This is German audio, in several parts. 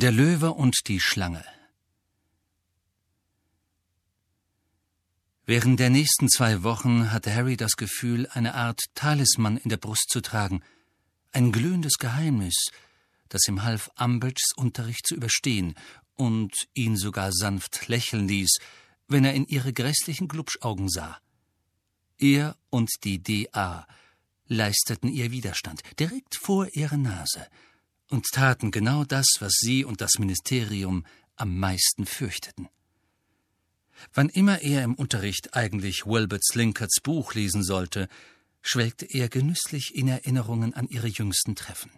Der Löwe und die Schlange Während der nächsten zwei Wochen hatte Harry das Gefühl, eine Art Talisman in der Brust zu tragen, ein glühendes Geheimnis, das ihm half, Umbridges Unterricht zu überstehen und ihn sogar sanft lächeln ließ, wenn er in ihre grässlichen Glubschaugen sah. Er und die D.A. leisteten ihr Widerstand, direkt vor ihrer Nase, und taten genau das, was sie und das Ministerium am meisten fürchteten. Wann immer er im Unterricht eigentlich Wilbert Slinkerts Buch lesen sollte, schwelgte er genüsslich in Erinnerungen an ihre jüngsten Treffen.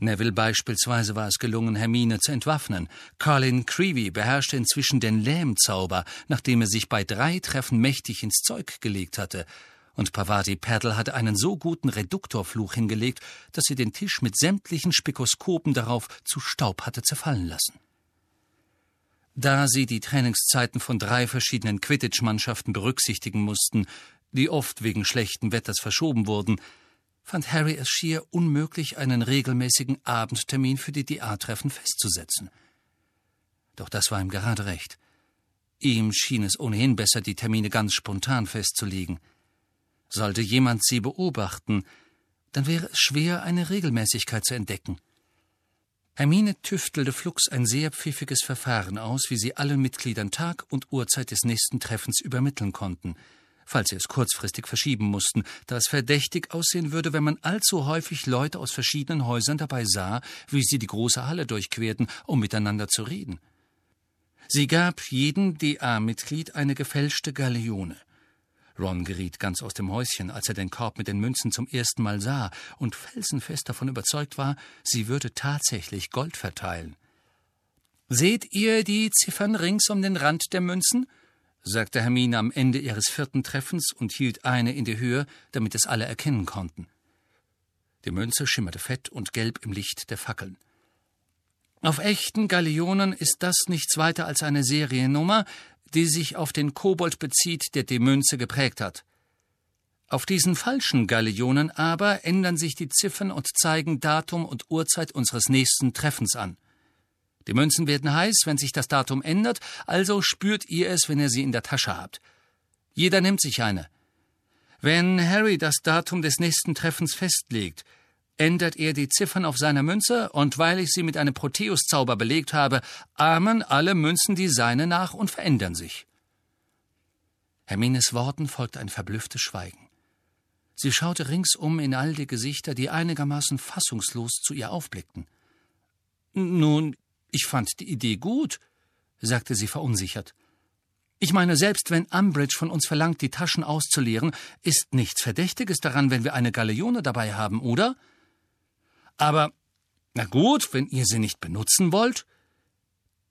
Neville beispielsweise war es gelungen, Hermine zu entwaffnen. Colin Creevy beherrschte inzwischen den Lähmzauber, nachdem er sich bei drei Treffen mächtig ins Zeug gelegt hatte. Und Pavati Paddle hatte einen so guten Reduktorfluch hingelegt, dass sie den Tisch mit sämtlichen Spikoskopen darauf zu Staub hatte zerfallen lassen. Da sie die Trainingszeiten von drei verschiedenen Quidditch-Mannschaften berücksichtigen mussten, die oft wegen schlechten Wetters verschoben wurden, fand Harry es schier unmöglich, einen regelmäßigen Abendtermin für die DA-Treffen festzusetzen. Doch das war ihm gerade recht. Ihm schien es ohnehin besser, die Termine ganz spontan festzulegen. Sollte jemand sie beobachten, dann wäre es schwer, eine Regelmäßigkeit zu entdecken. Hermine tüftelte flugs ein sehr pfiffiges Verfahren aus, wie sie allen Mitgliedern Tag und Uhrzeit des nächsten Treffens übermitteln konnten – falls sie es kurzfristig verschieben mussten, da es verdächtig aussehen würde, wenn man allzu häufig Leute aus verschiedenen Häusern dabei sah, wie sie die große Halle durchquerten, um miteinander zu reden. Sie gab jedem DA-Mitglied eine gefälschte Galeone. Ron geriet ganz aus dem Häuschen, als er den Korb mit den Münzen zum ersten Mal sah und felsenfest davon überzeugt war, sie würde tatsächlich Gold verteilen. Seht ihr die Ziffern rings um den Rand der Münzen? sagte Hermine am Ende ihres vierten Treffens und hielt eine in die Höhe, damit es alle erkennen konnten. Die Münze schimmerte fett und gelb im Licht der Fackeln. Auf echten Galeonen ist das nichts weiter als eine Seriennummer, die sich auf den Kobold bezieht, der die Münze geprägt hat. Auf diesen falschen Galeonen aber ändern sich die Ziffern und zeigen Datum und Uhrzeit unseres nächsten Treffens an. Die Münzen werden heiß, wenn sich das Datum ändert, also spürt ihr es, wenn ihr sie in der Tasche habt. Jeder nimmt sich eine. Wenn Harry das Datum des nächsten Treffens festlegt, ändert er die Ziffern auf seiner Münze, und weil ich sie mit einem Proteus-Zauber belegt habe, ahmen alle Münzen die seine nach und verändern sich. Hermines Worten folgte ein verblüfftes Schweigen. Sie schaute ringsum in all die Gesichter, die einigermaßen fassungslos zu ihr aufblickten. Nun, ich fand die Idee gut, sagte sie verunsichert. Ich meine, selbst wenn Umbridge von uns verlangt, die Taschen auszuleeren, ist nichts Verdächtiges daran, wenn wir eine Galeone dabei haben, oder? Aber, na gut, wenn ihr sie nicht benutzen wollt.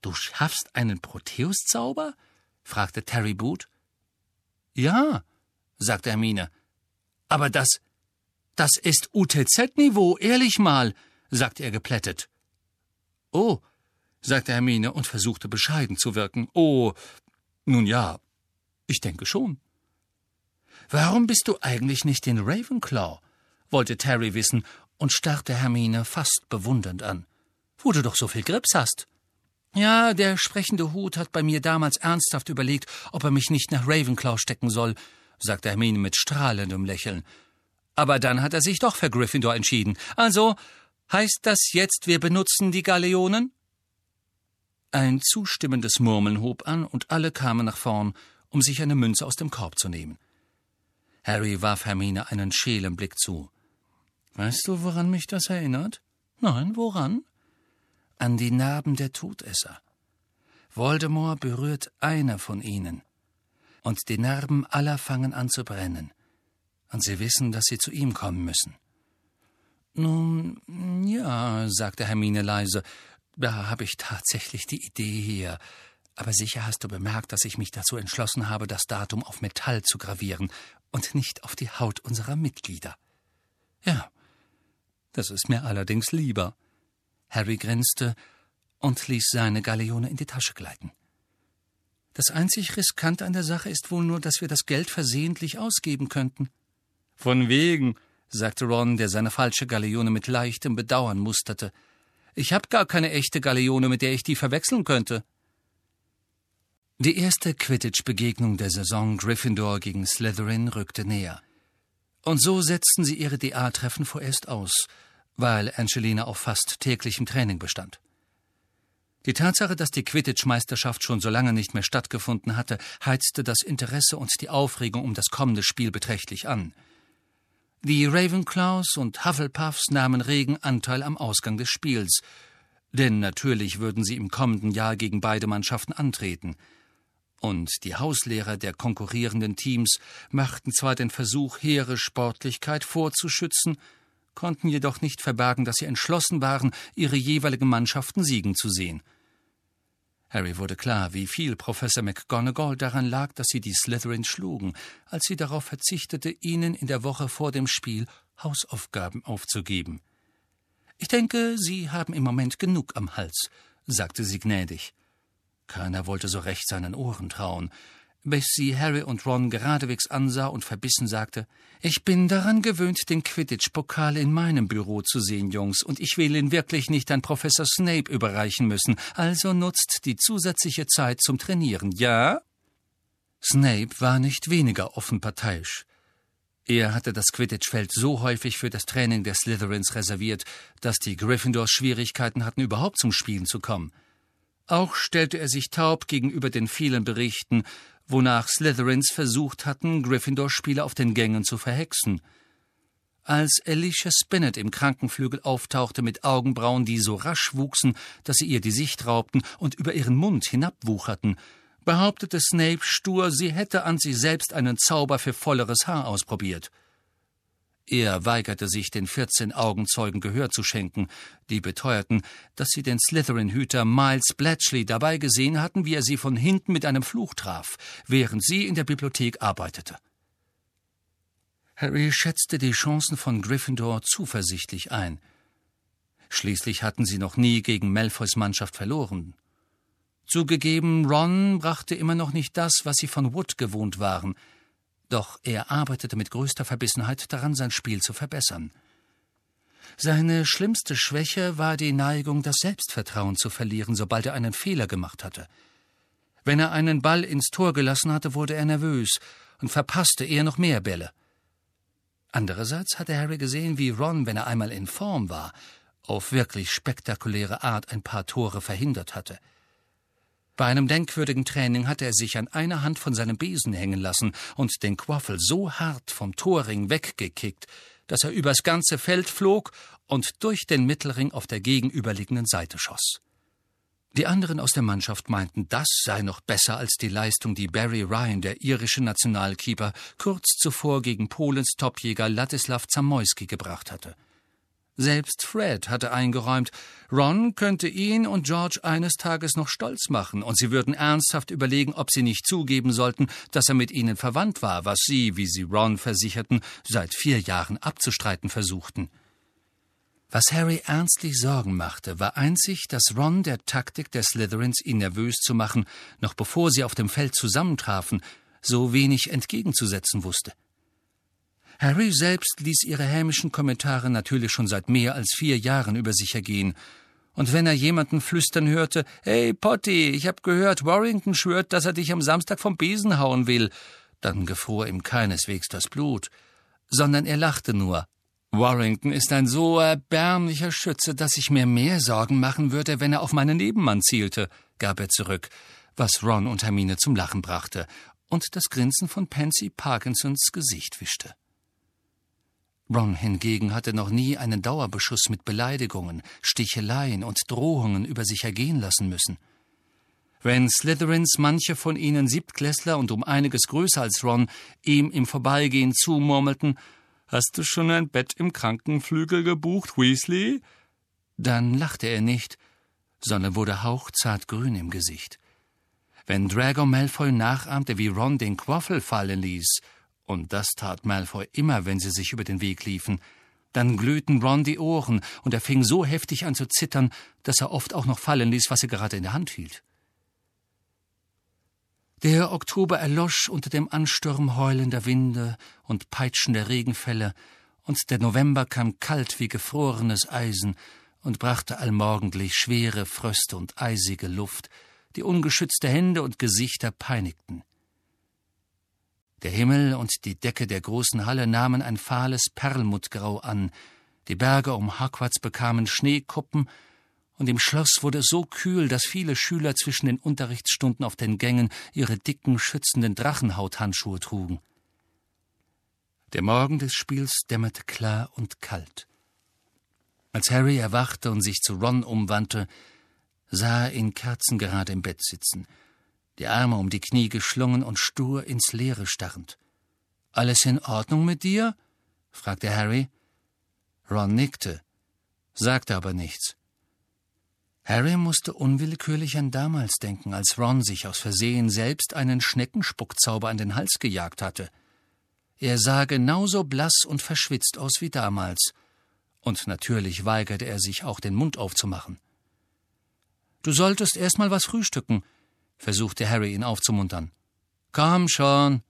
Du schaffst einen Proteus-Zauber? fragte Terry Boot. Ja, sagte Hermine. Aber das, das ist UTZ-Niveau, ehrlich mal, sagte er geplättet. Oh, sagte Hermine und versuchte bescheiden zu wirken. Oh, nun ja, ich denke schon. Warum bist du eigentlich nicht in Ravenclaw? wollte Terry wissen und starrte Hermine fast bewundernd an. Wo du doch so viel Grips hast. Ja, der sprechende Hut hat bei mir damals ernsthaft überlegt, ob er mich nicht nach Ravenclaw stecken soll, sagte Hermine mit strahlendem Lächeln. Aber dann hat er sich doch für Gryffindor entschieden. Also, heißt das jetzt, wir benutzen die Galeonen? Ein zustimmendes Murmeln hob an, und alle kamen nach vorn, um sich eine Münze aus dem Korb zu nehmen. Harry warf Hermine einen schälen Blick zu. Weißt du, woran mich das erinnert? Nein, woran? An die Narben der Todesser. Voldemort berührt eine von ihnen, und die Narben aller fangen an zu brennen, und sie wissen, dass sie zu ihm kommen müssen. Nun, ja, sagte Hermine leise, da habe ich tatsächlich die Idee her. Aber sicher hast du bemerkt, dass ich mich dazu entschlossen habe, das Datum auf Metall zu gravieren und nicht auf die Haut unserer Mitglieder. Ja, das ist mir allerdings lieber. Harry grinste und ließ seine Galeone in die Tasche gleiten. Das einzig Riskante an der Sache ist wohl nur, dass wir das Geld versehentlich ausgeben könnten. Von wegen, sagte Ron, der seine falsche Galeone mit leichtem Bedauern musterte. Ich hab gar keine echte Galeone, mit der ich die verwechseln könnte. Die erste Quidditch-Begegnung der Saison Gryffindor gegen Slytherin rückte näher. Und so setzten sie ihre DA-Treffen vorerst aus, weil Angelina auf fast täglichem Training bestand. Die Tatsache, dass die Quidditch-Meisterschaft schon so lange nicht mehr stattgefunden hatte, heizte das Interesse und die Aufregung um das kommende Spiel beträchtlich an. Die Ravenclaws und Hufflepuffs nahmen regen Anteil am Ausgang des Spiels, denn natürlich würden sie im kommenden Jahr gegen beide Mannschaften antreten – und die Hauslehrer der konkurrierenden Teams machten zwar den Versuch, hehre Sportlichkeit vorzuschützen, konnten jedoch nicht verbergen, dass sie entschlossen waren, ihre jeweiligen Mannschaften siegen zu sehen. Harry wurde klar, wie viel Professor McGonagall daran lag, dass sie die Slytherins schlugen, als sie darauf verzichtete, ihnen in der Woche vor dem Spiel Hausaufgaben aufzugeben. Ich denke, Sie haben im Moment genug am Hals, sagte sie gnädig. Keiner wollte so recht seinen Ohren trauen, bis sie Harry und Ron geradewegs ansah und verbissen sagte Ich bin daran gewöhnt, den Quidditch-Pokal in meinem Büro zu sehen, Jungs, und ich will ihn wirklich nicht an Professor Snape überreichen müssen, also nutzt die zusätzliche Zeit zum Trainieren, ja? Snape war nicht weniger offen parteiisch. Er hatte das Quidditch-Feld so häufig für das Training der Slytherins reserviert, dass die Gryffindors Schwierigkeiten hatten, überhaupt zum Spielen zu kommen. Auch stellte er sich taub gegenüber den vielen Berichten, wonach Slytherins versucht hatten, Gryffindor-Spieler auf den Gängen zu verhexen. Als Alicia Spinnet im Krankenflügel auftauchte mit Augenbrauen, die so rasch wuchsen, dass sie ihr die Sicht raubten und über ihren Mund hinabwucherten, behauptete Snape stur, sie hätte an sich selbst einen Zauber für volleres Haar ausprobiert. Er weigerte sich, den vierzehn Augenzeugen Gehör zu schenken, die beteuerten, dass sie den Slytherin-Hüter Miles Bletchley dabei gesehen hatten, wie er sie von hinten mit einem Fluch traf, während sie in der Bibliothek arbeitete. Harry schätzte die Chancen von Gryffindor zuversichtlich ein. Schließlich hatten sie noch nie gegen Malfoys Mannschaft verloren. Zugegeben, Ron brachte immer noch nicht das, was sie von Wood gewohnt waren – doch er arbeitete mit größter Verbissenheit daran, sein Spiel zu verbessern. Seine schlimmste Schwäche war die Neigung, das Selbstvertrauen zu verlieren, sobald er einen Fehler gemacht hatte. Wenn er einen Ball ins Tor gelassen hatte, wurde er nervös und verpasste eher noch mehr Bälle. Andererseits hatte Harry gesehen, wie Ron, wenn er einmal in Form war, auf wirklich spektakuläre Art ein paar Tore verhindert hatte. Bei einem denkwürdigen Training hatte er sich an einer Hand von seinem Besen hängen lassen und den Quaffel so hart vom Torring weggekickt, dass er übers ganze Feld flog und durch den Mittelring auf der gegenüberliegenden Seite schoss. Die anderen aus der Mannschaft meinten, das sei noch besser als die Leistung, die Barry Ryan, der irische Nationalkeeper, kurz zuvor gegen Polens Topjäger Ladislav Zamoyski gebracht hatte. Selbst Fred hatte eingeräumt, Ron könnte ihn und George eines Tages noch stolz machen, und sie würden ernsthaft überlegen, ob sie nicht zugeben sollten, dass er mit ihnen verwandt war, was sie, wie sie Ron versicherten, seit vier Jahren abzustreiten versuchten. Was Harry ernstlich Sorgen machte, war einzig, dass Ron der Taktik der Slytherins, ihn nervös zu machen, noch bevor sie auf dem Feld zusammentrafen, so wenig entgegenzusetzen wusste. Harry selbst ließ ihre hämischen Kommentare natürlich schon seit mehr als vier Jahren über sich ergehen. Und wenn er jemanden flüstern hörte, Hey, Potty, ich hab gehört, Warrington schwört, dass er dich am Samstag vom Besen hauen will, dann gefror ihm keineswegs das Blut, sondern er lachte nur. Warrington ist ein so erbärmlicher Schütze, dass ich mir mehr Sorgen machen würde, wenn er auf meinen Nebenmann zielte, gab er zurück, was Ron und Hermine zum Lachen brachte und das Grinsen von Pansy Parkinsons Gesicht wischte. Ron hingegen hatte noch nie einen Dauerbeschuss mit Beleidigungen, Sticheleien und Drohungen über sich ergehen lassen müssen. Wenn Slytherins manche von ihnen Siebtklässler und um einiges größer als Ron ihm im Vorbeigehen zumurmelten, Hast du schon ein Bett im Krankenflügel gebucht, Weasley? Dann lachte er nicht, sondern wurde hauchzart grün im Gesicht. Wenn Drago Malfoy nachahmte, wie Ron den Quaffel fallen ließ, und das tat Malfoy immer, wenn sie sich über den Weg liefen. Dann glühten Ron die Ohren, und er fing so heftig an zu zittern, dass er oft auch noch fallen ließ, was er gerade in der Hand hielt. Der Oktober erlosch unter dem Ansturm heulender Winde und peitschender Regenfälle, und der November kam kalt wie gefrorenes Eisen, und brachte allmorgendlich schwere Fröste und eisige Luft, die ungeschützte Hände und Gesichter peinigten. Der Himmel und die Decke der großen Halle nahmen ein fahles Perlmuttgrau an, die Berge um Hogwarts bekamen Schneekuppen, und im Schloss wurde es so kühl, dass viele Schüler zwischen den Unterrichtsstunden auf den Gängen ihre dicken, schützenden Drachenhauthandschuhe trugen. Der Morgen des Spiels dämmerte klar und kalt. Als Harry erwachte und sich zu Ron umwandte, sah er ihn kerzengerade im Bett sitzen, die Arme um die Knie geschlungen und stur ins Leere starrend. Alles in Ordnung mit dir? fragte Harry. Ron nickte, sagte aber nichts. Harry musste unwillkürlich an damals denken, als Ron sich aus Versehen selbst einen Schneckenspuckzauber an den Hals gejagt hatte. Er sah genauso blass und verschwitzt aus wie damals – und natürlich weigerte er sich auch den Mund aufzumachen. Du solltest erst mal was frühstücken, versuchte Harry ihn aufzumuntern. Komm schon.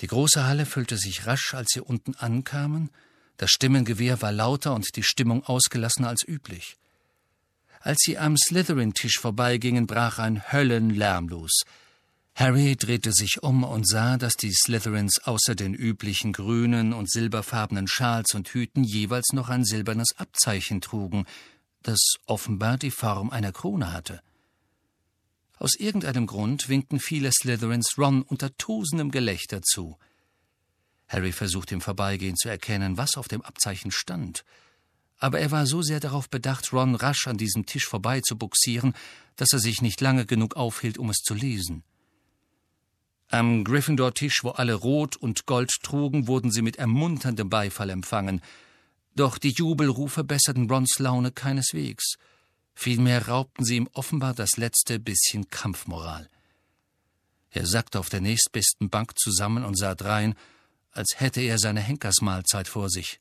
Die große Halle füllte sich rasch, als sie unten ankamen. Das Stimmengewehr war lauter und die Stimmung ausgelassener als üblich. Als sie am Slytherin-Tisch vorbeigingen, brach ein Höllenlärm los. Harry drehte sich um und sah, dass die Slytherins außer den üblichen grünen und silberfarbenen Schals und Hüten jeweils noch ein silbernes Abzeichen trugen, das offenbar die Form einer Krone hatte. Aus irgendeinem Grund winkten viele Slytherins Ron unter tosendem Gelächter zu. Harry versuchte im Vorbeigehen zu erkennen, was auf dem Abzeichen stand, aber er war so sehr darauf bedacht, Ron rasch an diesem Tisch vorbei zu buxieren, dass er sich nicht lange genug aufhielt, um es zu lesen. Am Gryffindor-Tisch, wo alle Rot und Gold trugen, wurden sie mit ermunterndem Beifall empfangen. Doch die Jubelrufe besserten Rons Laune keineswegs. Vielmehr raubten sie ihm offenbar das letzte bisschen Kampfmoral. Er sackte auf der nächstbesten Bank zusammen und sah drein, als hätte er seine Henkersmahlzeit vor sich.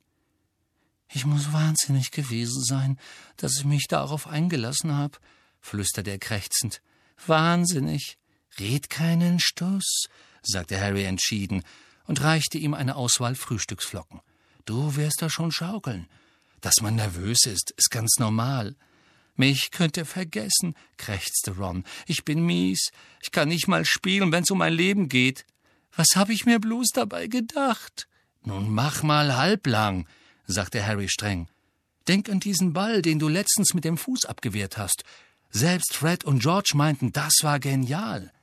Ich muss wahnsinnig gewesen sein, dass ich mich darauf eingelassen habe, flüsterte er krächzend. Wahnsinnig. Red keinen Stuss, sagte Harry entschieden und reichte ihm eine Auswahl Frühstücksflocken. Du wirst da schon schaukeln. Dass man nervös ist, ist ganz normal. Mich könnt ihr vergessen, krächzte Ron. Ich bin mies. Ich kann nicht mal spielen, wenn's um mein Leben geht. Was hab ich mir bloß dabei gedacht? Nun mach mal halblang, sagte Harry streng. Denk an diesen Ball, den du letztens mit dem Fuß abgewehrt hast. Selbst Fred und George meinten, das war genial.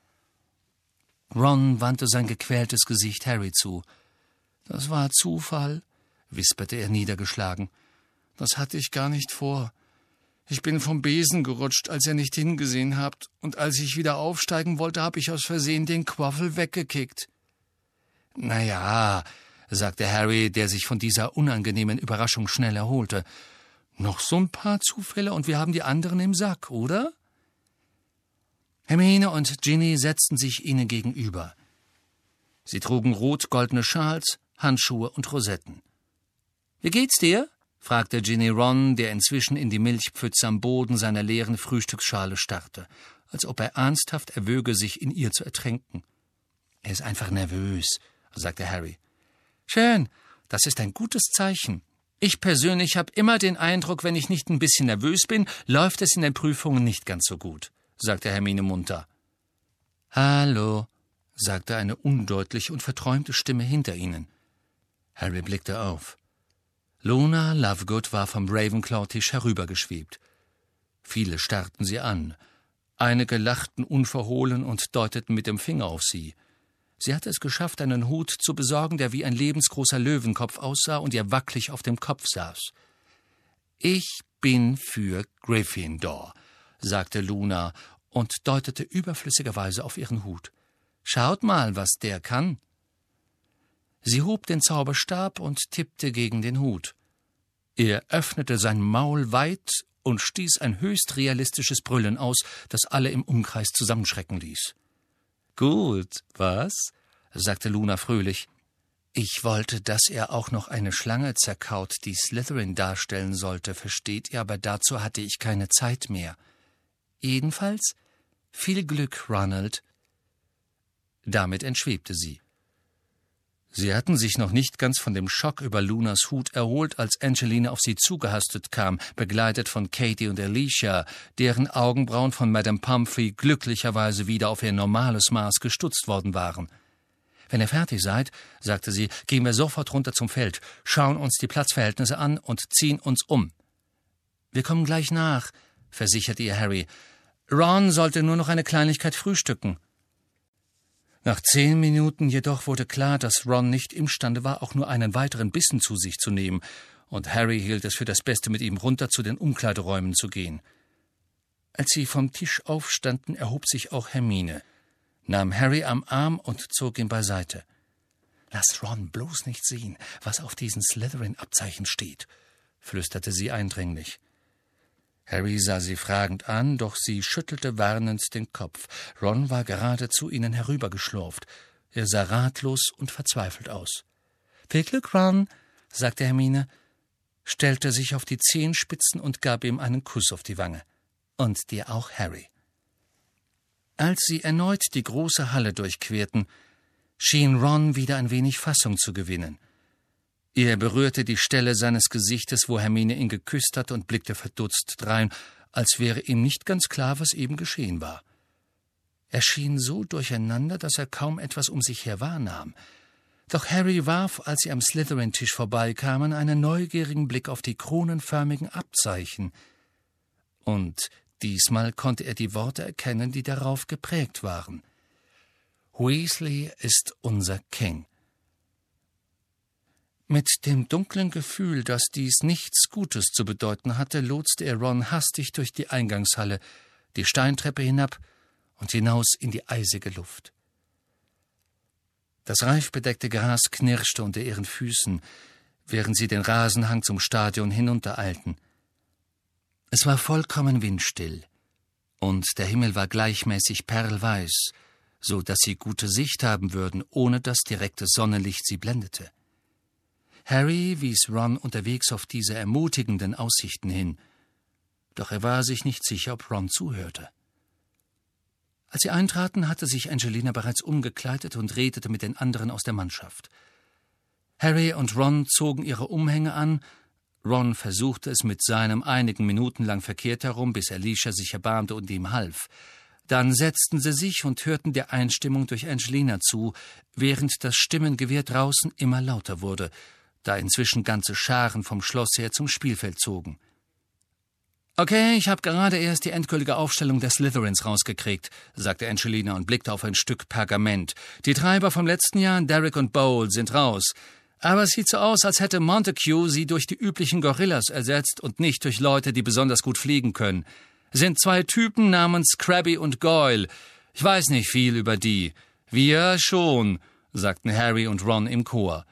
Ron wandte sein gequältes Gesicht Harry zu. Das war Zufall, wisperte er niedergeschlagen. Das hatte ich gar nicht vor. Ich bin vom Besen gerutscht, als ihr nicht hingesehen habt, und als ich wieder aufsteigen wollte, habe ich aus Versehen den Quaffel weggekickt. Na ja, sagte Harry, der sich von dieser unangenehmen Überraschung schnell erholte. Noch so ein paar Zufälle und wir haben die anderen im Sack, oder? Hermine und Ginny setzten sich ihnen gegenüber. Sie trugen rot-goldene Schals, Handschuhe und Rosetten. Wie geht's dir? Fragte Ginny Ron, der inzwischen in die Milchpfütze am Boden seiner leeren Frühstücksschale starrte, als ob er ernsthaft erwöge, sich in ihr zu ertränken. Er ist einfach nervös, sagte Harry. Schön, das ist ein gutes Zeichen. Ich persönlich habe immer den Eindruck, wenn ich nicht ein bisschen nervös bin, läuft es in den Prüfungen nicht ganz so gut sagte Hermine munter. Hallo, sagte eine undeutliche und verträumte Stimme hinter ihnen. Harry blickte auf. Luna Lovegood war vom Ravenclaw-Tisch herübergeschwebt. Viele starrten sie an. Einige lachten unverhohlen und deuteten mit dem Finger auf sie. Sie hatte es geschafft, einen Hut zu besorgen, der wie ein lebensgroßer Löwenkopf aussah und ihr wackelig auf dem Kopf saß. Ich bin für Gryffindor, sagte Luna und deutete überflüssigerweise auf ihren Hut. Schaut mal, was der kann. Sie hob den Zauberstab und tippte gegen den Hut. Er öffnete sein Maul weit und stieß ein höchst realistisches Brüllen aus, das alle im Umkreis zusammenschrecken ließ. Gut, was? sagte Luna fröhlich. Ich wollte, dass er auch noch eine Schlange zerkaut, die Slytherin darstellen sollte, versteht ihr, aber dazu hatte ich keine Zeit mehr. Jedenfalls viel Glück, Ronald. Damit entschwebte sie. Sie hatten sich noch nicht ganz von dem Schock über Lunas Hut erholt, als Angelina auf sie zugehastet kam, begleitet von Katie und Alicia, deren Augenbrauen von Madame Pumphrey glücklicherweise wieder auf ihr normales Maß gestutzt worden waren. Wenn ihr fertig seid, sagte sie, gehen wir sofort runter zum Feld, schauen uns die Platzverhältnisse an und ziehen uns um. Wir kommen gleich nach, versicherte ihr Harry. Ron sollte nur noch eine Kleinigkeit frühstücken. Nach zehn Minuten jedoch wurde klar, dass Ron nicht imstande war, auch nur einen weiteren Bissen zu sich zu nehmen, und Harry hielt es für das Beste, mit ihm runter zu den Umkleideräumen zu gehen. Als sie vom Tisch aufstanden, erhob sich auch Hermine, nahm Harry am Arm und zog ihn beiseite. Lass Ron bloß nicht sehen, was auf diesen Slytherin-Abzeichen steht, flüsterte sie eindringlich. Harry sah sie fragend an, doch sie schüttelte warnend den Kopf. Ron war gerade zu ihnen herübergeschlurft. Er sah ratlos und verzweifelt aus. Viel Glück, Ron, sagte Hermine, stellte sich auf die Zehenspitzen und gab ihm einen Kuss auf die Wange. Und dir auch, Harry. Als sie erneut die große Halle durchquerten, schien Ron wieder ein wenig Fassung zu gewinnen. Er berührte die Stelle seines Gesichtes, wo Hermine ihn geküsst hatte, und blickte verdutzt drein, als wäre ihm nicht ganz klar, was eben geschehen war. Er schien so durcheinander, dass er kaum etwas um sich her wahrnahm. Doch Harry warf, als sie am Slytherin-Tisch vorbeikamen, einen neugierigen Blick auf die kronenförmigen Abzeichen. Und diesmal konnte er die Worte erkennen, die darauf geprägt waren. Weasley ist unser King. Mit dem dunklen Gefühl, dass dies nichts Gutes zu bedeuten hatte, lotste er Ron hastig durch die Eingangshalle, die Steintreppe hinab und hinaus in die eisige Luft. Das reifbedeckte Gras knirschte unter ihren Füßen, während sie den Rasenhang zum Stadion hinuntereilten. Es war vollkommen windstill, und der Himmel war gleichmäßig perlweiß, so dass sie gute Sicht haben würden, ohne dass direktes Sonnenlicht sie blendete. Harry wies Ron unterwegs auf diese ermutigenden Aussichten hin, doch er war sich nicht sicher, ob Ron zuhörte. Als sie eintraten, hatte sich Angelina bereits umgekleidet und redete mit den anderen aus der Mannschaft. Harry und Ron zogen ihre Umhänge an, Ron versuchte es mit seinem einigen Minuten lang verkehrt herum, bis Alicia sich erbarmte und ihm half. Dann setzten sie sich und hörten der Einstimmung durch Angelina zu, während das Stimmengewehr draußen immer lauter wurde – da inzwischen ganze Scharen vom Schloss her zum Spielfeld zogen. Okay, ich habe gerade erst die endgültige Aufstellung der Slytherins rausgekriegt, sagte Angelina und blickte auf ein Stück Pergament. Die Treiber vom letzten Jahr, Derek und Bowl, sind raus. Aber es sieht so aus, als hätte Montague sie durch die üblichen Gorillas ersetzt und nicht durch Leute, die besonders gut fliegen können. Sind zwei Typen namens Krabby und Goyle. Ich weiß nicht viel über die. Wir schon, sagten Harry und Ron im Chor.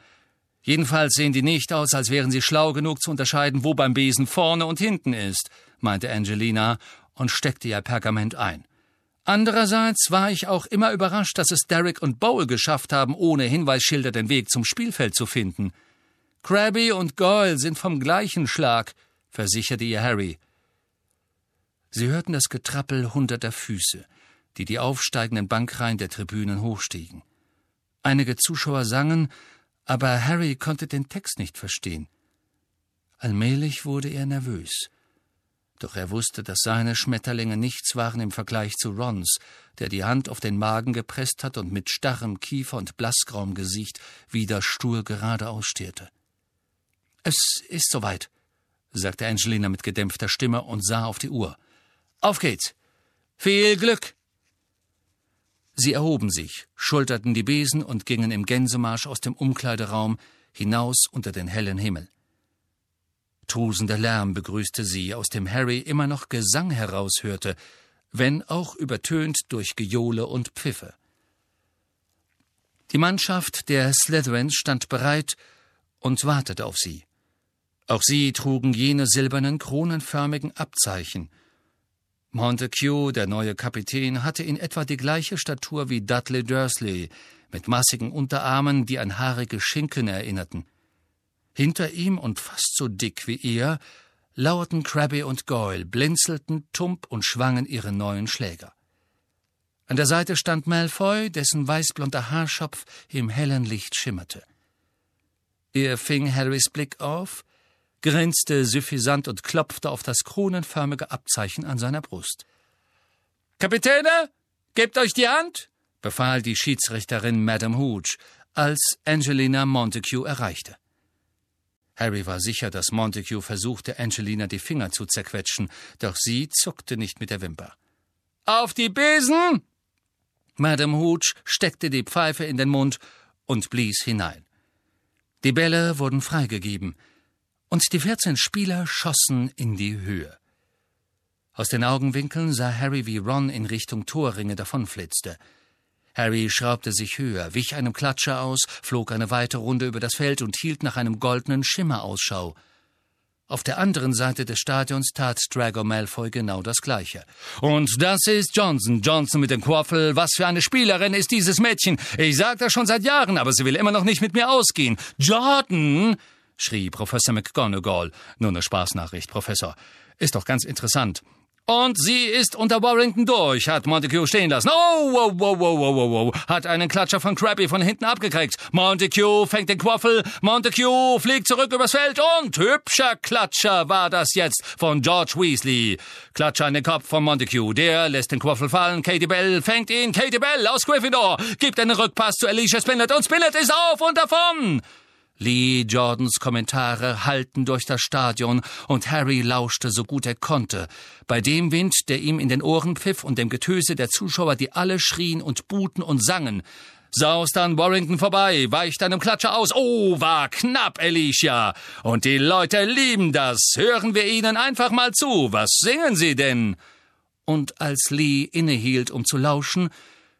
Jedenfalls sehen die nicht aus, als wären sie schlau genug zu unterscheiden, wo beim Besen vorne und hinten ist, meinte Angelina und steckte ihr Pergament ein. Andererseits war ich auch immer überrascht, dass es Derek und Bowl geschafft haben, ohne Hinweisschilder den Weg zum Spielfeld zu finden. Krabby und Goyle sind vom gleichen Schlag, versicherte ihr Harry. Sie hörten das Getrappel hunderter Füße, die die aufsteigenden Bankreihen der Tribünen hochstiegen. Einige Zuschauer sangen, aber Harry konnte den Text nicht verstehen. Allmählich wurde er nervös. Doch er wusste, dass seine Schmetterlinge nichts waren im Vergleich zu Rons, der die Hand auf den Magen gepresst hat und mit starrem Kiefer und blassgrauem Gesicht wieder stur geradeaus stierte. Es ist soweit, sagte Angelina mit gedämpfter Stimme und sah auf die Uhr. Auf geht's. Viel Glück. Sie erhoben sich, schulterten die Besen und gingen im Gänsemarsch aus dem Umkleideraum hinaus unter den hellen Himmel. Tosender Lärm begrüßte sie, aus dem Harry immer noch Gesang heraushörte, wenn auch übertönt durch Gejohle und Pfiffe. Die Mannschaft der Slytherins stand bereit und wartete auf sie. Auch sie trugen jene silbernen kronenförmigen Abzeichen – Montague, der neue Kapitän, hatte in etwa die gleiche Statur wie Dudley Dursley, mit massigen Unterarmen, die an haarige Schinken erinnerten. Hinter ihm und fast so dick wie er lauerten Krabby und Goyle, blinzelten tump und schwangen ihre neuen Schläger. An der Seite stand Malfoy, dessen weißblonder Haarschopf im hellen Licht schimmerte. Er fing Harrys Blick auf, grinste suffisant und klopfte auf das kronenförmige Abzeichen an seiner Brust. Kapitäne, gebt euch die Hand, befahl die Schiedsrichterin Madame Hooch, als Angelina Montague erreichte. Harry war sicher, dass Montague versuchte, Angelina die Finger zu zerquetschen, doch sie zuckte nicht mit der Wimper. Auf die Besen! Madame Hooch steckte die Pfeife in den Mund und blies hinein. Die Bälle wurden freigegeben, und die vierzehn Spieler schossen in die Höhe. Aus den Augenwinkeln sah Harry, wie Ron in Richtung Torringe davonflitzte. Harry schraubte sich höher, wich einem Klatscher aus, flog eine weite Runde über das Feld und hielt nach einem goldenen Schimmer Ausschau. Auf der anderen Seite des Stadions tat Drago Malfoy genau das Gleiche. Und das ist Johnson. Johnson mit dem Quaffel. Was für eine Spielerin ist dieses Mädchen? Ich sag das schon seit Jahren, aber sie will immer noch nicht mit mir ausgehen. Jordan! Schrie Professor McGonagall. Nur eine Spaßnachricht, Professor. Ist doch ganz interessant. Und sie ist unter Warrington durch, hat Montague stehen lassen. Oh, wow, wow, wow, wow, wow, wow. Hat einen Klatscher von Krabby von hinten abgekriegt. Montague fängt den Quaffel. Montague fliegt zurück übers Feld und hübscher Klatscher war das jetzt von George Weasley. Klatscher an den Kopf von Montague. Der lässt den Quaffel fallen. Katie Bell fängt ihn. Katie Bell aus Gryffindor gibt einen Rückpass zu Alicia Spinnet und Spinnet ist auf und davon. Lee Jordans Kommentare hallten durch das Stadion, und Harry lauschte so gut er konnte. Bei dem Wind, der ihm in den Ohren pfiff, und dem Getöse der Zuschauer, die alle schrien und buhten und sangen. Saust an Warrington vorbei, weicht einem Klatscher aus. Oh, war knapp, Alicia. Und die Leute lieben das. Hören wir ihnen einfach mal zu. Was singen sie denn? Und als Lee innehielt, um zu lauschen,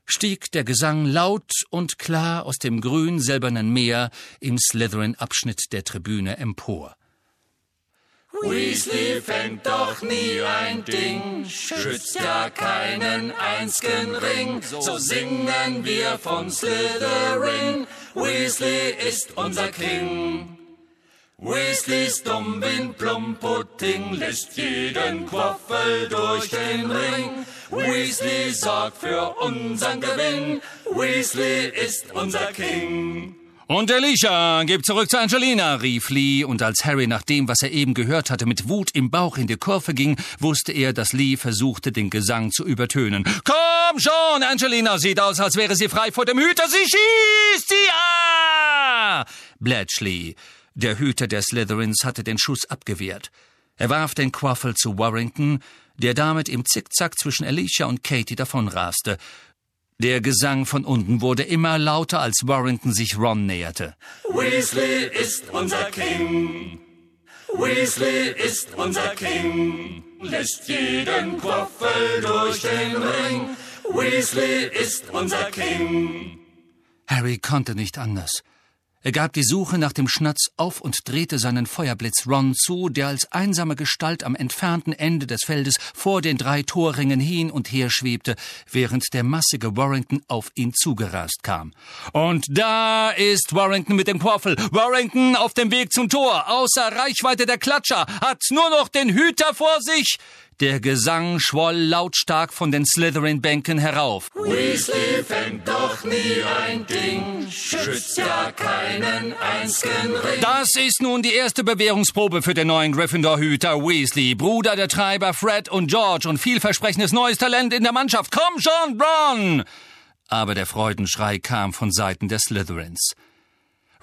stieg der Gesang laut und klar aus dem grün-silbernen Meer im Slytherin-Abschnitt der Tribüne empor. Weasley fängt doch nie ein Ding, schützt ja keinen einzigen Ring, so singen wir von Slytherin, Weasley ist unser King. Weasleys Dummwind Plumpudding lässt jeden Quaffel durch den Ring. Weasley sorgt für unseren Gewinn. Weasley ist unser King. Und Alicia, gib zurück zu Angelina, rief Lee, und als Harry nach dem, was er eben gehört hatte, mit Wut im Bauch in die Kurve ging, wusste er, dass Lee versuchte, den Gesang zu übertönen. Komm schon, Angelina sieht aus, als wäre sie frei vor dem Hüter. Sie schießt sie! Ah! Bletchley, der Hüter der Slytherins, hatte den Schuss abgewehrt. Er warf den Quaffel zu Warrington, der damit im Zickzack zwischen Alicia und Katie davonraste. Der Gesang von unten wurde immer lauter, als Warrington sich Ron näherte. Weasley ist unser King. Weasley ist unser King. Lässt jeden Quaffel durch den Ring. Weasley ist unser King. Harry konnte nicht anders. Er gab die Suche nach dem Schnatz auf und drehte seinen Feuerblitz Ron zu, der als einsame Gestalt am entfernten Ende des Feldes vor den drei Torringen hin und her schwebte, während der massige Warrington auf ihn zugerast kam. Und da ist Warrington mit dem Quaffel. Warrington auf dem Weg zum Tor, außer Reichweite der Klatscher, hat nur noch den Hüter vor sich. Der Gesang schwoll lautstark von den Slytherin-Bänken herauf. Weasley fängt doch nie ein Ding, schützt ja keinen einzigen Ring. Das ist nun die erste Bewährungsprobe für den neuen Gryffindor-Hüter Weasley, Bruder der Treiber Fred und George und vielversprechendes neues Talent in der Mannschaft. Komm schon, Ron! Aber der Freudenschrei kam von Seiten der Slytherins.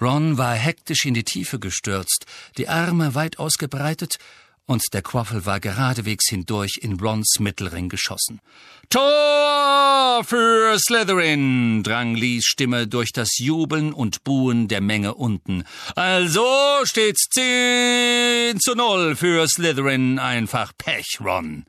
Ron war hektisch in die Tiefe gestürzt, die Arme weit ausgebreitet und der Quaffel war geradewegs hindurch in Rons Mittelring geschossen. Tor für Slytherin, drang Lees Stimme durch das Jubeln und Buhen der Menge unten. Also steht's zehn zu null für Slytherin, einfach Pech, Ron.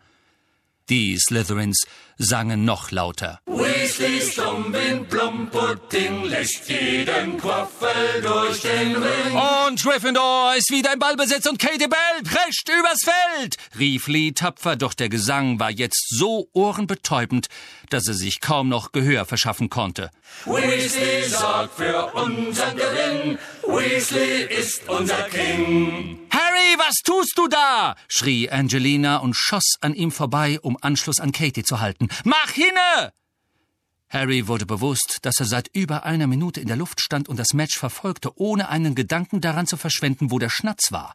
Die Slytherins sangen noch lauter. Weasleys Dummwind Plumpudding lässt jeden Quaffel durch den Ring. Und Gryffindor ist wieder im Ballbesitz und Katie Bell prescht übers Feld, rief Lee tapfer, doch der Gesang war jetzt so ohrenbetäubend, dass er sich kaum noch Gehör verschaffen konnte. Weasley sorgt für unseren Gewinn. Weasley ist unser King. Harry, was tust du da? schrie Angelina und schoss an ihm vorbei, um Anschluss an Katie zu halten. Mach hinne! Harry wurde bewusst, dass er seit über einer Minute in der Luft stand und das Match verfolgte, ohne einen Gedanken daran zu verschwenden, wo der Schnatz war.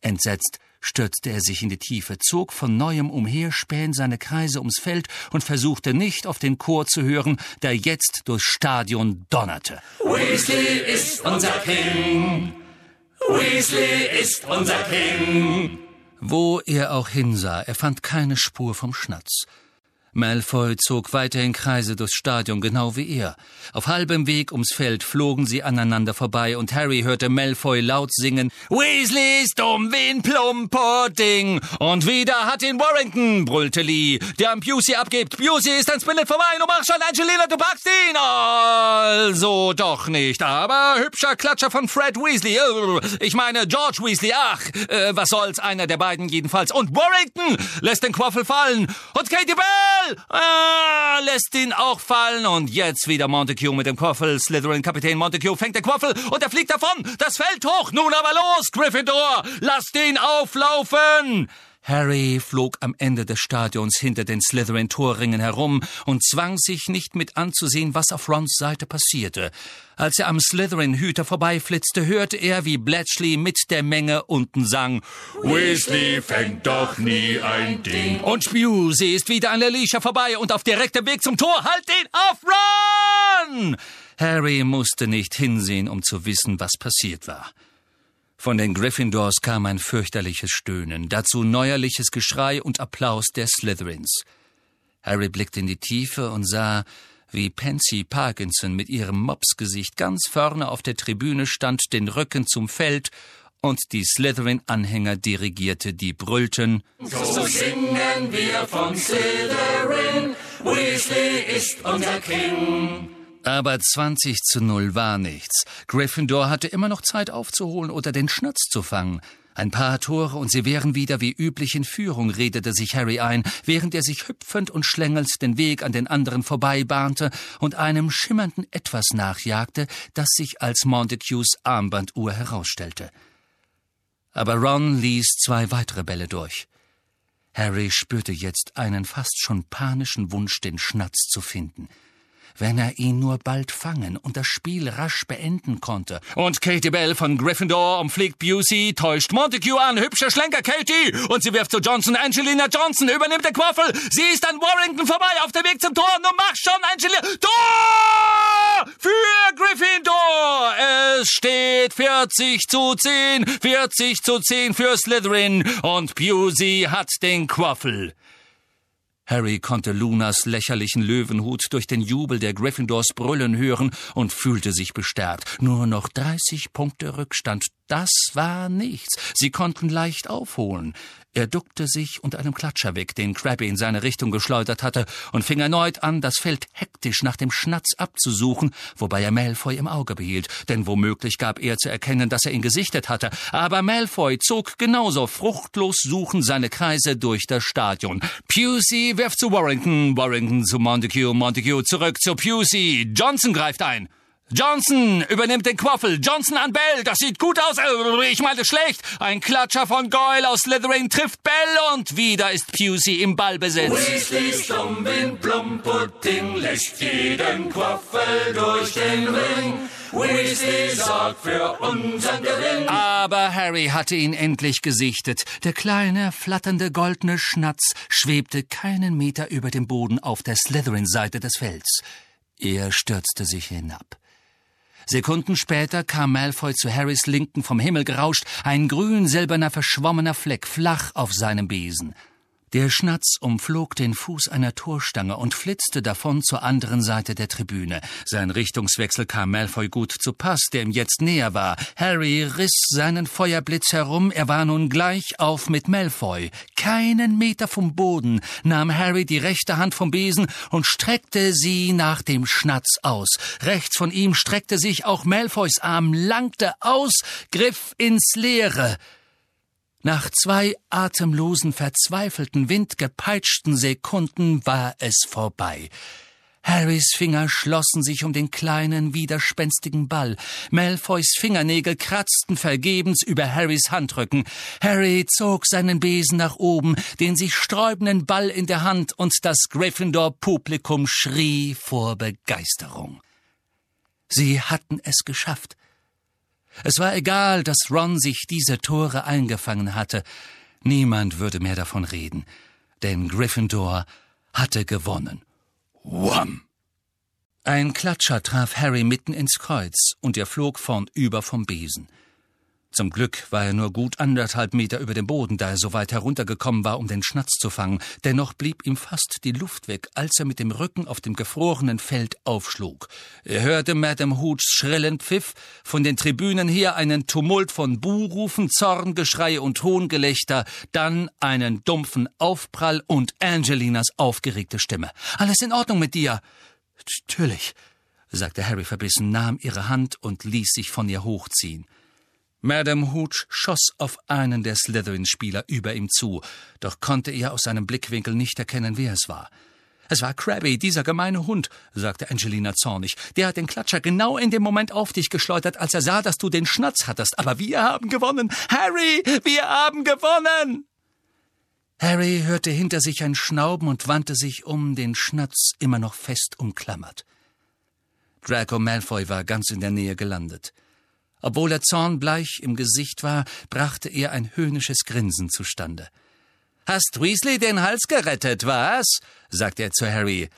Entsetzt stürzte er sich in die Tiefe, zog von neuem umherspähend seine Kreise ums Feld und versuchte nicht auf den Chor zu hören, der jetzt durchs Stadion donnerte. Weasley ist unser King. Weasley ist unser King. Wo er auch hinsah, er fand keine Spur vom Schnatz. Malfoy zog weiterhin Kreise durchs Stadion, genau wie er. Auf halbem Weg ums Feld flogen sie aneinander vorbei und Harry hörte Malfoy laut singen Weasley ist dumm wie ein Plumpudding. Und wieder hat ihn Warrington, brüllte Lee, der am Busey abgibt. Busey ist ans Billett vorbei, du machst schon, Angelina, du packst ihn. Also doch nicht, aber hübscher Klatscher von Fred Weasley. Ich meine George Weasley, ach, äh, was soll's, einer der beiden jedenfalls. Und Warrington lässt den Quaffel fallen. Und Katie Bell Ah, lässt ihn auch fallen. Und jetzt wieder Montague mit dem Quaffel. Slytherin-Kapitän Montague fängt den Quaffel und er fliegt davon. Das fällt hoch. Nun aber los, Gryffindor. Lasst ihn auflaufen. Harry flog am Ende des Stadions hinter den Slytherin-Torringen herum und zwang sich nicht mit anzusehen, was auf Rons Seite passierte. Als er am Slytherin-Hüter vorbeiflitzte, hörte er, wie Bletchley mit der Menge unten sang. Weasley fängt doch nie ein Ding. Und Bewsey ist wieder an der Alicia vorbei und auf direktem Weg zum Tor. Halt ihn auf, Ron! Harry musste nicht hinsehen, um zu wissen, was passiert war. Von den Gryffindors kam ein fürchterliches Stöhnen, dazu neuerliches Geschrei und Applaus der Slytherins. Harry blickte in die Tiefe und sah, wie Pansy Parkinson mit ihrem Mopsgesicht ganz vorne auf der Tribüne stand, den Rücken zum Feld, und die Slytherin-Anhänger dirigierte, die brüllten So singen wir von Slytherin, Weasley ist unser King. Aber 20 zu 0 war nichts. Gryffindor hatte immer noch Zeit aufzuholen oder den Schnatz zu fangen. Ein paar Tore und sie wären wieder wie üblich in Führung, redete sich Harry ein, während er sich hüpfend und schlängelnd den Weg an den anderen vorbeibahnte und einem schimmernden Etwas nachjagte, das sich als Montagues Armbanduhr herausstellte. Aber Ron ließ zwei weitere Bälle durch. Harry spürte jetzt einen fast schon panischen Wunsch, den Schnatz zu finden – wenn er ihn nur bald fangen und das Spiel rasch beenden konnte. Und Katie Bell von Gryffindor umfliegt Busey, täuscht Montague an, hübscher Schlenker Katie, und sie wirft zu Johnson, Angelina Johnson übernimmt der Quaffel, sie ist an Warrington vorbei, auf dem Weg zum Tor, nun mach schon, Angelina, Tor! Für Gryffindor! Es steht 40 zu 10, 40 zu 10 für Slytherin, und Busey hat den Quaffel. Harry konnte Lunas lächerlichen Löwenhut durch den Jubel der Gryffindors brüllen hören und fühlte sich bestärkt. Nur noch 30 Punkte Rückstand. Das war nichts. Sie konnten leicht aufholen. Er duckte sich unter einem Klatscher weg, den Krabby in seine Richtung geschleudert hatte, und fing erneut an, das Feld hektisch nach dem Schnatz abzusuchen, wobei er Malfoy im Auge behielt, denn womöglich gab er zu erkennen, dass er ihn gesichtet hatte. Aber Malfoy zog genauso fruchtlos suchend seine Kreise durch das Stadion. Pusey wirft zu Warrington, Warrington zu Montague, Montague zurück zu Pusey. Johnson greift ein. Johnson übernimmt den Quaffel. Johnson an Bell. Das sieht gut aus. Äh, ich meine schlecht. Ein Klatscher von Goyle aus Slytherin trifft Bell und wieder ist Pusey im Ballbesitz. Weasleys dumm in Plumpudding lässt jeden Quaffel durch den Ring. Weasley sorgt für unseren Gewinn. Aber Harry hatte ihn endlich gesichtet. Der kleine, flatternde goldene Schnatz schwebte keinen Meter über dem Boden auf der Slytherin-Seite des Felds. Er stürzte sich hinab. Sekunden später kam Malfoy zu Harrys Linken vom Himmel gerauscht, ein grün-silberner verschwommener Fleck flach auf seinem Besen. Der Schnatz umflog den Fuß einer Torstange und flitzte davon zur anderen Seite der Tribüne. Sein Richtungswechsel kam Malfoy gut zu Pass, der ihm jetzt näher war. Harry riss seinen Feuerblitz herum, er war nun gleich auf mit Malfoy. Keinen Meter vom Boden nahm Harry die rechte Hand vom Besen und streckte sie nach dem Schnatz aus. Rechts von ihm streckte sich auch Malfoys Arm, langte aus, griff ins Leere. Nach zwei atemlosen, verzweifelten, windgepeitschten Sekunden war es vorbei. Harrys Finger schlossen sich um den kleinen, widerspenstigen Ball. Malfoys Fingernägel kratzten vergebens über Harrys Handrücken. Harry zog seinen Besen nach oben, den sich sträubenden Ball in der Hand, und das Gryffindor-Publikum schrie vor Begeisterung. Sie hatten es geschafft. Es war egal, dass Ron sich diese Tore eingefangen hatte. Niemand würde mehr davon reden, denn Gryffindor hatte gewonnen. Wham! Ein Klatscher traf Harry mitten ins Kreuz, und er flog vornüber vom Besen. Zum Glück war er nur gut anderthalb Meter über dem Boden, da er so weit heruntergekommen war, um den Schnatz zu fangen. Dennoch blieb ihm fast die Luft weg, als er mit dem Rücken auf dem gefrorenen Feld aufschlug. Er hörte Madame Hoots schrillen Pfiff, von den Tribünen her einen Tumult von Buhrufen, Zorngeschrei und Hohngelächter, dann einen dumpfen Aufprall und Angelinas aufgeregte Stimme. Alles in Ordnung mit dir? Natürlich, sagte Harry verbissen, nahm ihre Hand und ließ sich von ihr hochziehen. Madame Hooch schoss auf einen der Slytherin-Spieler über ihm zu, doch konnte er aus seinem Blickwinkel nicht erkennen, wer es war. Es war Krabby, dieser gemeine Hund, sagte Angelina zornig. Der hat den Klatscher genau in dem Moment auf dich geschleudert, als er sah, dass du den Schnatz hattest. Aber wir haben gewonnen. Harry, wir haben gewonnen. Harry hörte hinter sich ein Schnauben und wandte sich um, den Schnatz immer noch fest umklammert. Draco Malfoy war ganz in der Nähe gelandet. Obwohl er zornbleich im Gesicht war, brachte er ein höhnisches Grinsen zustande. Hast Weasley den Hals gerettet, was? sagte er zu Harry.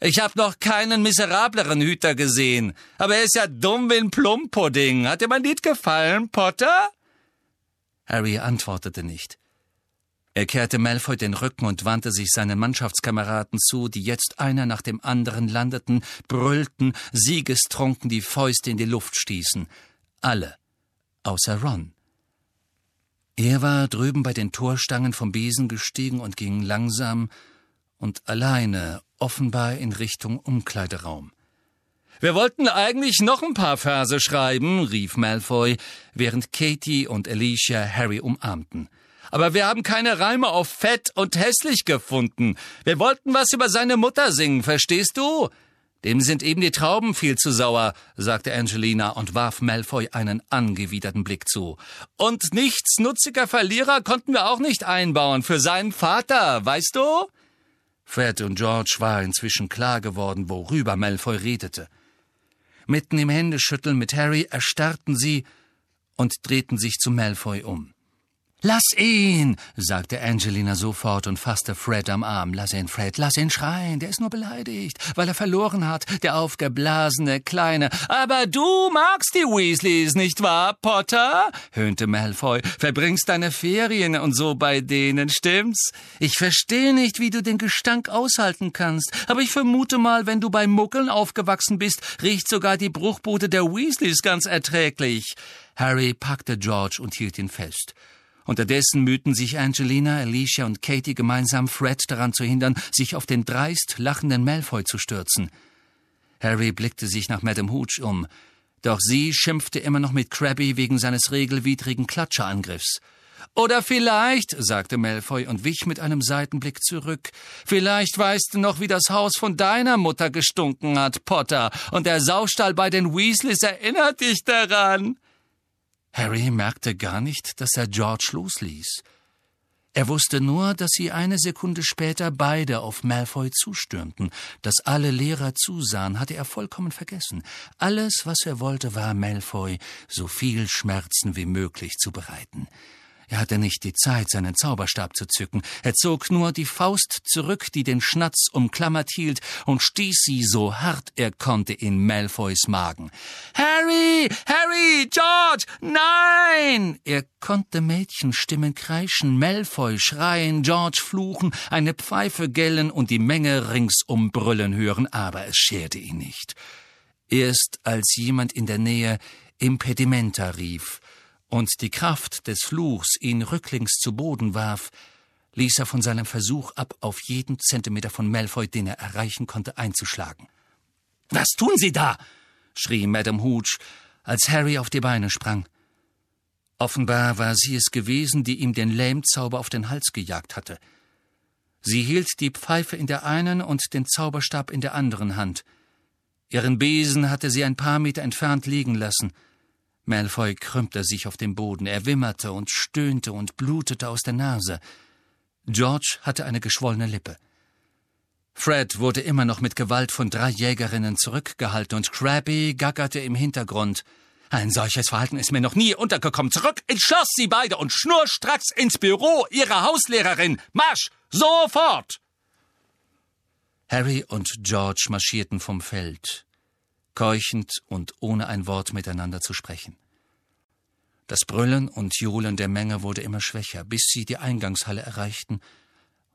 Ich hab noch keinen miserableren Hüter gesehen, aber er ist ja dumm wie ein Plumpudding. Hat dir mein Lied gefallen, Potter? Harry antwortete nicht. Er kehrte Malfoy den Rücken und wandte sich seinen Mannschaftskameraden zu, die jetzt einer nach dem anderen landeten, brüllten, siegestrunken die Fäuste in die Luft stießen. Alle, außer Ron. Er war drüben bei den Torstangen vom Besen gestiegen und ging langsam und alleine offenbar in Richtung Umkleideraum. Wir wollten eigentlich noch ein paar Verse schreiben, rief Malfoy, während Katie und Alicia Harry umarmten aber wir haben keine Reime auf fett und hässlich gefunden. Wir wollten was über seine Mutter singen, verstehst du? Dem sind eben die Trauben viel zu sauer, sagte Angelina und warf Malfoy einen angewiderten Blick zu. Und nichtsnutziger Verlierer konnten wir auch nicht einbauen für seinen Vater, weißt du? Fred und George war inzwischen klar geworden, worüber Malfoy redete. Mitten im Händeschütteln mit Harry erstarrten sie und drehten sich zu Malfoy um. Lass ihn, sagte Angelina sofort und fasste Fred am Arm. Lass ihn, Fred, lass ihn schreien, der ist nur beleidigt, weil er verloren hat, der aufgeblasene Kleine. Aber du magst die Weasleys, nicht wahr, Potter? höhnte Malfoy. Verbringst deine Ferien und so bei denen, stimmt's? Ich verstehe nicht, wie du den Gestank aushalten kannst, aber ich vermute mal, wenn du bei Muckeln aufgewachsen bist, riecht sogar die Bruchbude der Weasleys ganz erträglich. Harry packte George und hielt ihn fest. Unterdessen mühten sich Angelina, Alicia und Katie gemeinsam, Fred daran zu hindern, sich auf den dreist lachenden Malfoy zu stürzen. Harry blickte sich nach Madame Hooch um. Doch sie schimpfte immer noch mit Krabby wegen seines regelwidrigen Klatscherangriffs. Oder vielleicht, sagte Malfoy und wich mit einem Seitenblick zurück, vielleicht weißt du noch, wie das Haus von deiner Mutter gestunken hat, Potter, und der Saustall bei den Weasleys erinnert dich daran. Harry merkte gar nicht, dass er George losließ. Er wusste nur, dass sie eine Sekunde später beide auf Malfoy zustürmten. Dass alle Lehrer zusahen, hatte er vollkommen vergessen. Alles, was er wollte, war Malfoy so viel Schmerzen wie möglich zu bereiten. Er hatte nicht die Zeit, seinen Zauberstab zu zücken. Er zog nur die Faust zurück, die den Schnatz umklammert hielt, und stieß sie so hart er konnte in Malfoys Magen. Harry! Harry! George! Nein! Er konnte Mädchenstimmen kreischen, Malfoy schreien, George fluchen, eine Pfeife gellen und die Menge ringsum brüllen hören, aber es scherte ihn nicht. Erst als jemand in der Nähe Impedimenta rief, und die Kraft des Fluchs ihn rücklings zu Boden warf, ließ er von seinem Versuch ab, auf jeden Zentimeter von Malfoy, den er erreichen konnte, einzuschlagen. Was tun Sie da? schrie Madame Hooch, als Harry auf die Beine sprang. Offenbar war sie es gewesen, die ihm den Lähmzauber auf den Hals gejagt hatte. Sie hielt die Pfeife in der einen und den Zauberstab in der anderen Hand. Ihren Besen hatte sie ein paar Meter entfernt liegen lassen. Malfoy krümmte sich auf dem Boden, er wimmerte und stöhnte und blutete aus der Nase. George hatte eine geschwollene Lippe. Fred wurde immer noch mit Gewalt von drei Jägerinnen zurückgehalten und Krabby gackerte im Hintergrund. Ein solches Verhalten ist mir noch nie untergekommen. Zurück ins Schloss, Sie beide, und schnurstracks ins Büro Ihrer Hauslehrerin. Marsch! Sofort! Harry und George marschierten vom Feld, keuchend und ohne ein Wort miteinander zu sprechen. Das Brüllen und Johlen der Menge wurde immer schwächer, bis sie die Eingangshalle erreichten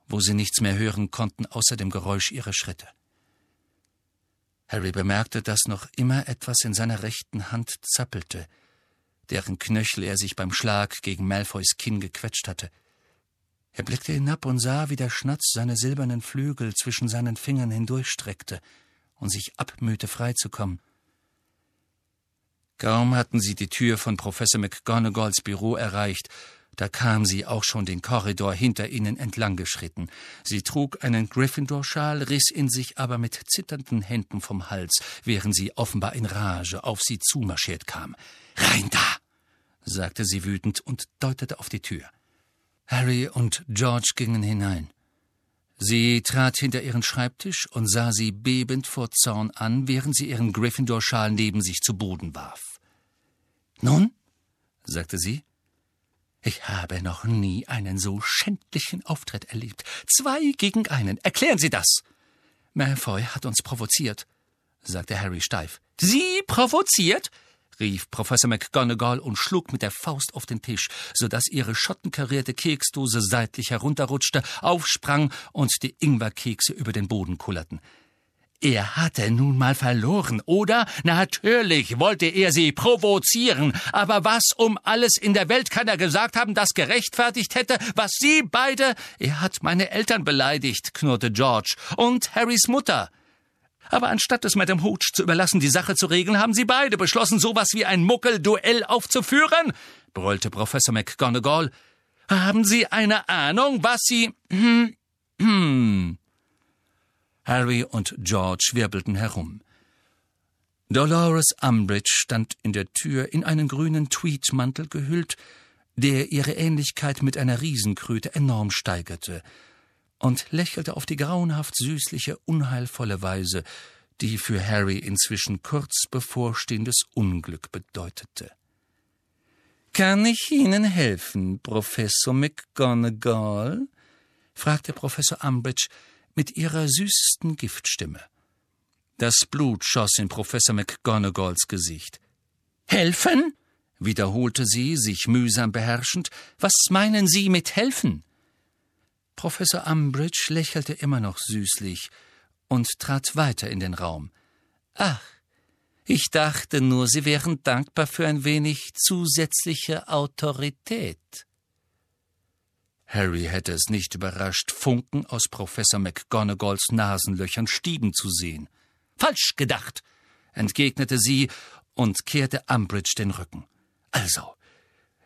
wo sie nichts mehr hören konnten außer dem Geräusch ihrer Schritte. Harry bemerkte, dass noch immer etwas in seiner rechten Hand zappelte, deren Knöchel er sich beim Schlag gegen Malfoys Kinn gequetscht hatte. Er blickte hinab und sah, wie der Schnatz seine silbernen Flügel zwischen seinen Fingern hindurchstreckte und sich abmühte, freizukommen. Kaum hatten sie die Tür von Professor McGonagalls Büro erreicht, da kam sie auch schon den Korridor hinter ihnen entlang geschritten. Sie trug einen Gryffindor-Schal, riss ihn sich aber mit zitternden Händen vom Hals, während sie offenbar in Rage auf sie zumarschiert kam. Rein da! sagte sie wütend und deutete auf die Tür. Harry und George gingen hinein. Sie trat hinter ihren Schreibtisch und sah sie bebend vor Zorn an, während sie ihren Gryffindor-Schal neben sich zu Boden warf. Nun? sagte sie. Ich habe noch nie einen so schändlichen Auftritt erlebt. Zwei gegen einen. Erklären Sie das. Malfoy hat uns provoziert, sagte Harry steif. Sie provoziert? Rief Professor McGonagall und schlug mit der Faust auf den Tisch, so dass ihre schottenkarierte Keksdose seitlich herunterrutschte, aufsprang und die Ingwerkekse über den Boden kullerten. Er hatte nun mal verloren, oder? Natürlich wollte er sie provozieren, aber was um alles in der Welt kann er gesagt haben, das gerechtfertigt hätte, was sie beide. Er hat meine Eltern beleidigt, knurrte George, und Harrys Mutter. Aber anstatt es Madame Hooch zu überlassen, die Sache zu regeln, haben sie beide beschlossen, sowas wie ein Muckelduell aufzuführen, brüllte Professor McGonagall. Haben Sie eine Ahnung, was Sie. Hm, hm. Harry und George wirbelten herum. Dolores Umbridge stand in der Tür in einen grünen Tweedmantel gehüllt, der ihre Ähnlichkeit mit einer Riesenkröte enorm steigerte, und lächelte auf die grauenhaft süßliche, unheilvolle Weise, die für Harry inzwischen kurz bevorstehendes Unglück bedeutete. Kann ich Ihnen helfen, Professor McGonagall? fragte Professor Umbridge, mit ihrer süßesten Giftstimme. Das Blut schoss in Professor McGonagalls Gesicht. Helfen? wiederholte sie, sich mühsam beherrschend. Was meinen Sie mit helfen? Professor Umbridge lächelte immer noch süßlich und trat weiter in den Raum. Ach, ich dachte nur, Sie wären dankbar für ein wenig zusätzliche Autorität. Harry hätte es nicht überrascht, Funken aus Professor McGonagalls Nasenlöchern stieben zu sehen. Falsch gedacht, entgegnete sie und kehrte Umbridge den Rücken. Also,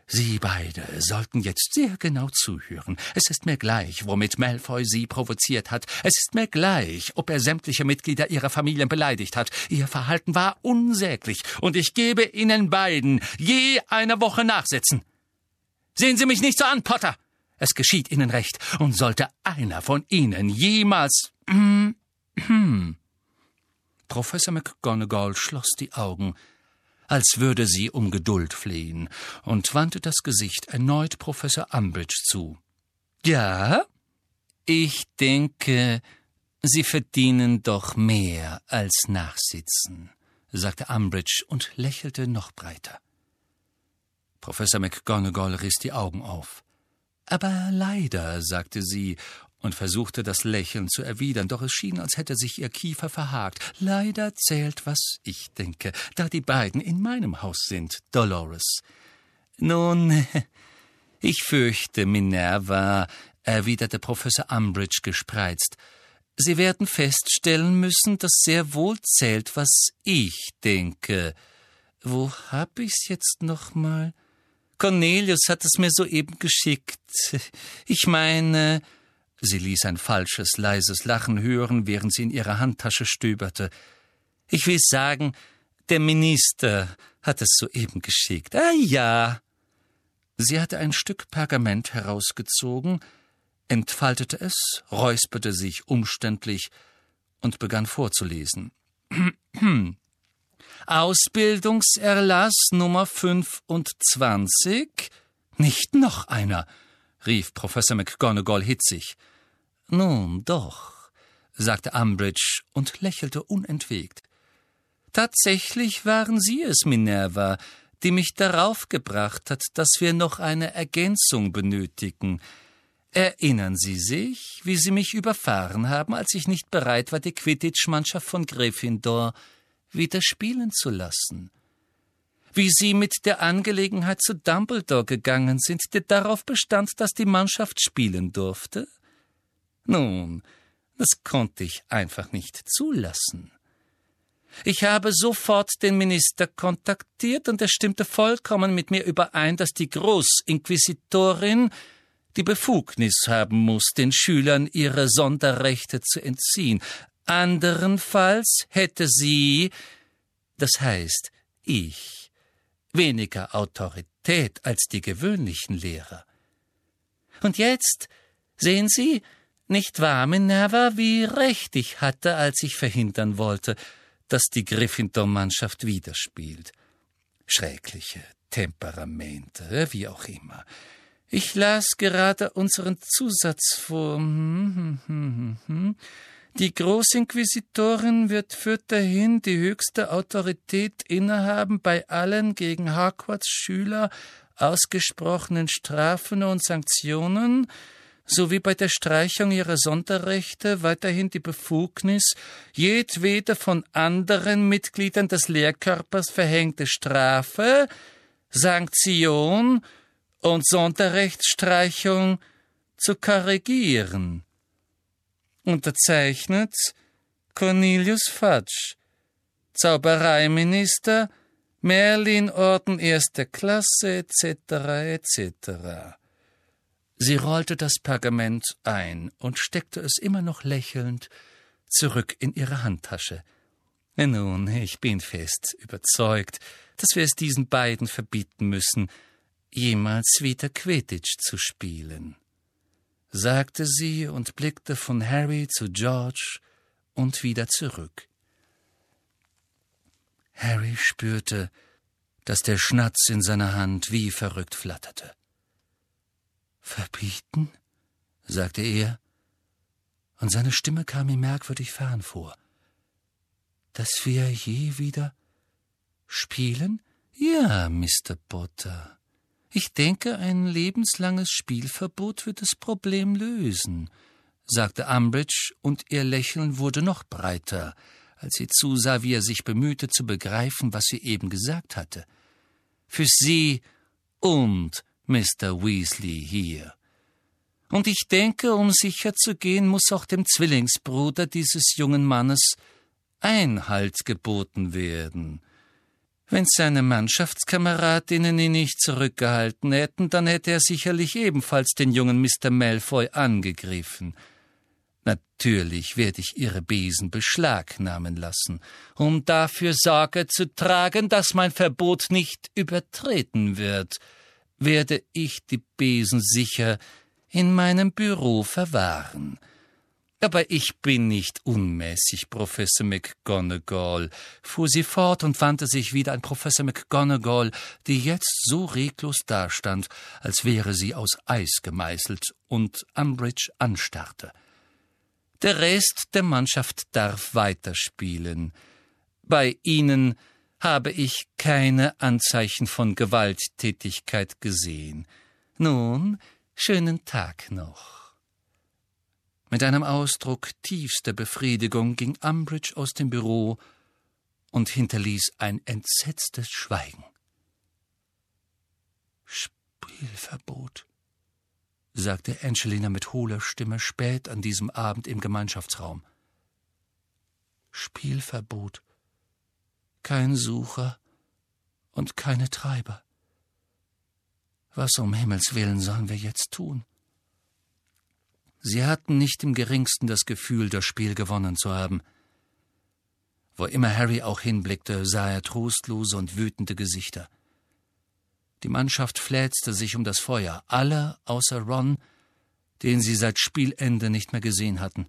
Sie beide sollten jetzt sehr genau zuhören. Es ist mir gleich, womit Malfoy Sie provoziert hat. Es ist mir gleich, ob er sämtliche Mitglieder Ihrer Familien beleidigt hat. Ihr Verhalten war unsäglich, und ich gebe Ihnen beiden je eine Woche nachsitzen. Sehen Sie mich nicht so an, Potter! Es geschieht Ihnen recht, und sollte einer von Ihnen jemals. Professor McGonagall schloss die Augen, als würde sie um Geduld flehen, und wandte das Gesicht erneut Professor Umbridge zu. Ja? Ich denke, Sie verdienen doch mehr als Nachsitzen, sagte Umbridge und lächelte noch breiter. Professor McGonagall riss die Augen auf. Aber leider, sagte sie und versuchte das Lächeln zu erwidern, doch es schien, als hätte sich ihr Kiefer verhakt. Leider zählt, was ich denke, da die beiden in meinem Haus sind, Dolores. Nun, ich fürchte, Minerva, erwiderte Professor Umbridge gespreizt. Sie werden feststellen müssen, dass sehr wohl zählt, was ich denke. Wo hab ich's jetzt noch mal? Cornelius hat es mir soeben geschickt. Ich meine, Sie ließ ein falsches, leises Lachen hören, während sie in ihrer Handtasche stöberte. Ich will sagen, der Minister hat es soeben geschickt. Ah ja. Sie hatte ein Stück Pergament herausgezogen, entfaltete es, räusperte sich umständlich und begann vorzulesen. Ausbildungserlass Nummer 25? Nicht noch einer, rief Professor McGonagall hitzig. Nun doch, sagte Umbridge und lächelte unentwegt. Tatsächlich waren Sie es, Minerva, die mich darauf gebracht hat, dass wir noch eine Ergänzung benötigen. Erinnern Sie sich, wie Sie mich überfahren haben, als ich nicht bereit war, die Quidditch-Mannschaft von Gryffindor wieder spielen zu lassen? Wie Sie mit der Angelegenheit zu Dumbledore gegangen sind, der darauf bestand, dass die Mannschaft spielen durfte? Nun, das konnte ich einfach nicht zulassen. Ich habe sofort den Minister kontaktiert und er stimmte vollkommen mit mir überein, dass die Großinquisitorin die Befugnis haben muss, den Schülern ihre Sonderrechte zu entziehen. Anderenfalls hätte sie, das heißt ich, weniger Autorität als die gewöhnlichen Lehrer. Und jetzt, sehen Sie, nicht wahr, Minerva, wie recht ich hatte, als ich verhindern wollte, dass die Gryffindor-Mannschaft wieder spielt. Schreckliche Temperamente, wie auch immer. Ich las gerade unseren Zusatz vor. Hm, hm, hm, die Großinquisitorin wird fürterhin die höchste Autorität innehaben bei allen gegen Hogwarts Schüler ausgesprochenen Strafen und Sanktionen, sowie bei der Streichung ihrer Sonderrechte weiterhin die Befugnis, jedwede von anderen Mitgliedern des Lehrkörpers verhängte Strafe, Sanktion und Sonderrechtsstreichung zu korrigieren. Unterzeichnet Cornelius Fudge, Zaubereiminister, Merlin-Orden erster Klasse etc. etc. Sie rollte das Pergament ein und steckte es immer noch lächelnd zurück in ihre Handtasche. Nun, ich bin fest überzeugt, dass wir es diesen beiden verbieten müssen, jemals wieder Quidditch zu spielen, sagte sie und blickte von Harry zu George und wieder zurück. Harry spürte, dass der Schnatz in seiner Hand wie verrückt flatterte. Verbieten? sagte er, und seine Stimme kam ihm merkwürdig fern vor. Dass wir je wieder spielen? Ja, Mr. Potter. Ich denke, ein lebenslanges Spielverbot wird das Problem lösen, sagte Umbridge, und ihr Lächeln wurde noch breiter, als sie zusah, wie er sich bemühte zu begreifen, was sie eben gesagt hatte. Für sie und Mr. Weasley hier. Und ich denke, um sicher zu gehen, muss auch dem Zwillingsbruder dieses jungen Mannes Einhalt geboten werden. Wenn seine Mannschaftskameradinnen ihn nicht zurückgehalten hätten, dann hätte er sicherlich ebenfalls den jungen Mr. Malfoy angegriffen. Natürlich werde ich ihre Besen beschlagnahmen lassen, um dafür Sorge zu tragen, dass mein Verbot nicht übertreten wird werde ich die Besen sicher in meinem Büro verwahren. Aber ich bin nicht unmäßig, Professor McGonagall, fuhr sie fort und wandte sich wieder an Professor McGonagall, die jetzt so reglos dastand, als wäre sie aus Eis gemeißelt und Umbridge anstarrte. Der Rest der Mannschaft darf weiterspielen. Bei Ihnen habe ich keine Anzeichen von Gewalttätigkeit gesehen. Nun, schönen Tag noch. Mit einem Ausdruck tiefster Befriedigung ging Umbridge aus dem Büro und hinterließ ein entsetztes Schweigen. Spielverbot, sagte Angelina mit hohler Stimme spät an diesem Abend im Gemeinschaftsraum. Spielverbot kein Sucher und keine Treiber. Was um Himmels willen sollen wir jetzt tun? Sie hatten nicht im geringsten das Gefühl, das Spiel gewonnen zu haben. Wo immer Harry auch hinblickte, sah er trostlose und wütende Gesichter. Die Mannschaft fläzte sich um das Feuer, alle außer Ron, den sie seit Spielende nicht mehr gesehen hatten.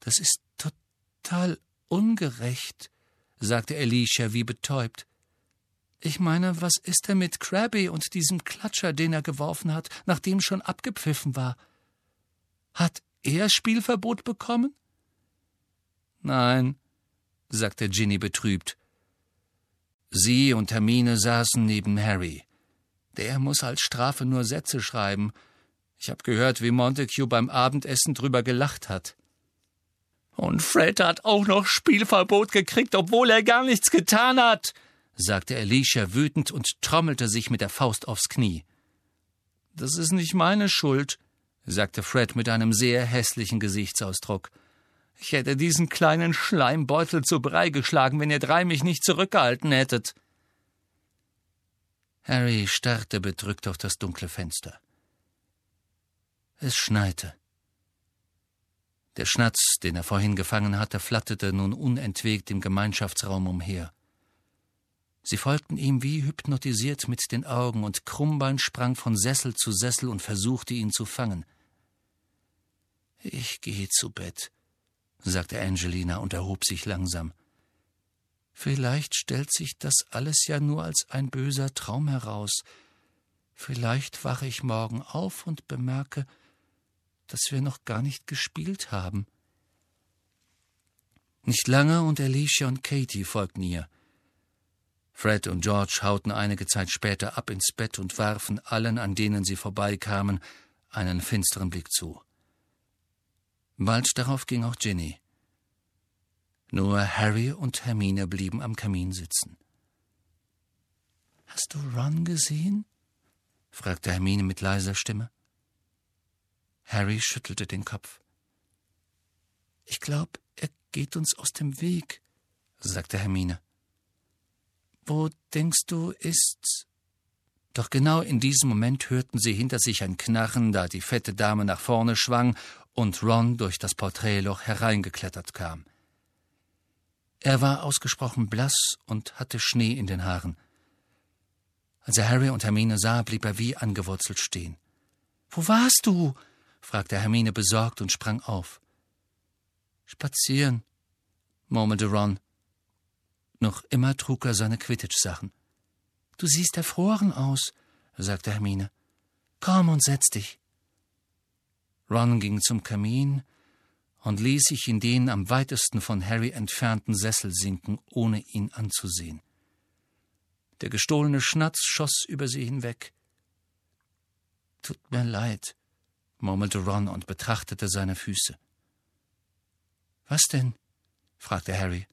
Das ist total ungerecht, sagte Alicia wie betäubt. Ich meine, was ist denn mit Krabby und diesem Klatscher, den er geworfen hat, nachdem schon abgepfiffen war? Hat er Spielverbot bekommen? Nein, sagte Ginny betrübt. Sie und Hermine saßen neben Harry. Der muss als Strafe nur Sätze schreiben. Ich habe gehört, wie Montague beim Abendessen drüber gelacht hat. Und Fred hat auch noch Spielverbot gekriegt, obwohl er gar nichts getan hat, sagte Alicia wütend und trommelte sich mit der Faust aufs Knie. Das ist nicht meine Schuld, sagte Fred mit einem sehr hässlichen Gesichtsausdruck. Ich hätte diesen kleinen Schleimbeutel zu Brei geschlagen, wenn ihr drei mich nicht zurückgehalten hättet. Harry starrte bedrückt auf das dunkle Fenster. Es schneite. Der Schnatz, den er vorhin gefangen hatte, flatterte nun unentwegt im Gemeinschaftsraum umher. Sie folgten ihm wie hypnotisiert mit den Augen, und Krummbein sprang von Sessel zu Sessel und versuchte ihn zu fangen. Ich gehe zu Bett, sagte Angelina und erhob sich langsam. Vielleicht stellt sich das alles ja nur als ein böser Traum heraus. Vielleicht wache ich morgen auf und bemerke, dass wir noch gar nicht gespielt haben. Nicht lange und Alicia und Katie folgten ihr. Fred und George hauten einige Zeit später ab ins Bett und warfen allen, an denen sie vorbeikamen, einen finsteren Blick zu. Bald darauf ging auch Ginny. Nur Harry und Hermine blieben am Kamin sitzen. Hast du Ron gesehen? fragte Hermine mit leiser Stimme. Harry schüttelte den Kopf. Ich glaube, er geht uns aus dem Weg, sagte Hermine. Wo denkst du, ist's? Doch genau in diesem Moment hörten sie hinter sich ein Knarren, da die fette Dame nach vorne schwang und Ron durch das Porträtloch hereingeklettert kam. Er war ausgesprochen blass und hatte Schnee in den Haaren. Als er Harry und Hermine sah, blieb er wie angewurzelt stehen. Wo warst du? fragte Hermine besorgt und sprang auf. Spazieren, murmelte Ron. Noch immer trug er seine Quidditch-Sachen. Du siehst erfroren aus, sagte Hermine. Komm und setz dich. Ron ging zum Kamin und ließ sich in den am weitesten von Harry entfernten Sessel sinken, ohne ihn anzusehen. Der gestohlene Schnatz schoss über sie hinweg. Tut mir leid, murmelte Ron und betrachtete seine Füße. Was denn? fragte Harry.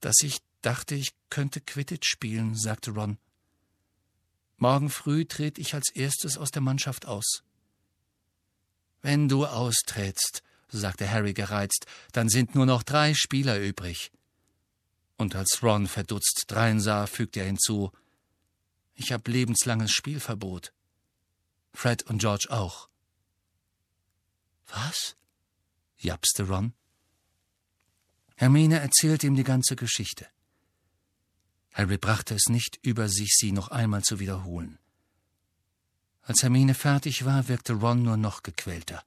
Dass ich dachte, ich könnte Quidditch spielen, sagte Ron. Morgen früh trete ich als erstes aus der Mannschaft aus. Wenn du austrittst, sagte Harry gereizt, dann sind nur noch drei Spieler übrig. Und als Ron verdutzt dreinsah, fügte er hinzu Ich habe lebenslanges Spielverbot. Fred und George auch. Was? japste Ron. Hermine erzählte ihm die ganze Geschichte. Harry brachte es nicht über sich, sie noch einmal zu wiederholen. Als Hermine fertig war, wirkte Ron nur noch gequälter.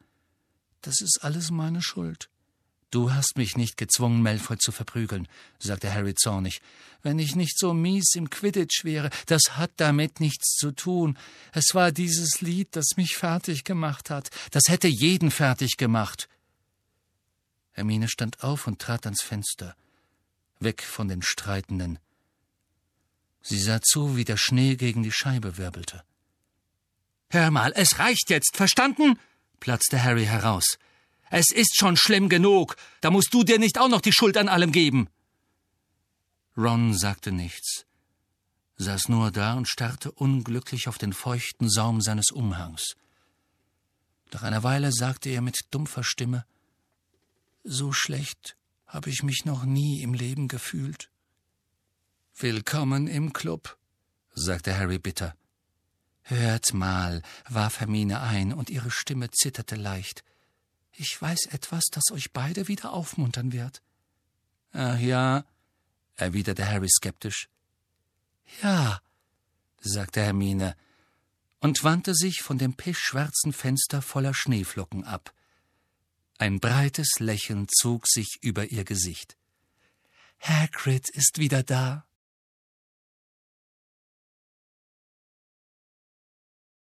Das ist alles meine Schuld. Du hast mich nicht gezwungen, Malfoy zu verprügeln, sagte Harry zornig. Wenn ich nicht so mies im Quidditch wäre, das hat damit nichts zu tun. Es war dieses Lied, das mich fertig gemacht hat. Das hätte jeden fertig gemacht. Hermine stand auf und trat ans Fenster, weg von den Streitenden. Sie sah zu, wie der Schnee gegen die Scheibe wirbelte. Hör mal, es reicht jetzt, verstanden? platzte Harry heraus. Es ist schon schlimm genug. Da musst du dir nicht auch noch die Schuld an allem geben. Ron sagte nichts, saß nur da und starrte unglücklich auf den feuchten Saum seines Umhangs. Nach einer Weile sagte er mit dumpfer Stimme So schlecht habe ich mich noch nie im Leben gefühlt. Willkommen im Club, sagte Harry bitter. Hört mal, warf Hermine ein, und ihre Stimme zitterte leicht. Ich weiß etwas, das euch beide wieder aufmuntern wird. Ach ja, erwiderte Harry skeptisch. Ja, sagte Hermine und wandte sich von dem pechschwarzen Fenster voller Schneeflocken ab. Ein breites Lächeln zog sich über ihr Gesicht. Hagrid ist wieder da.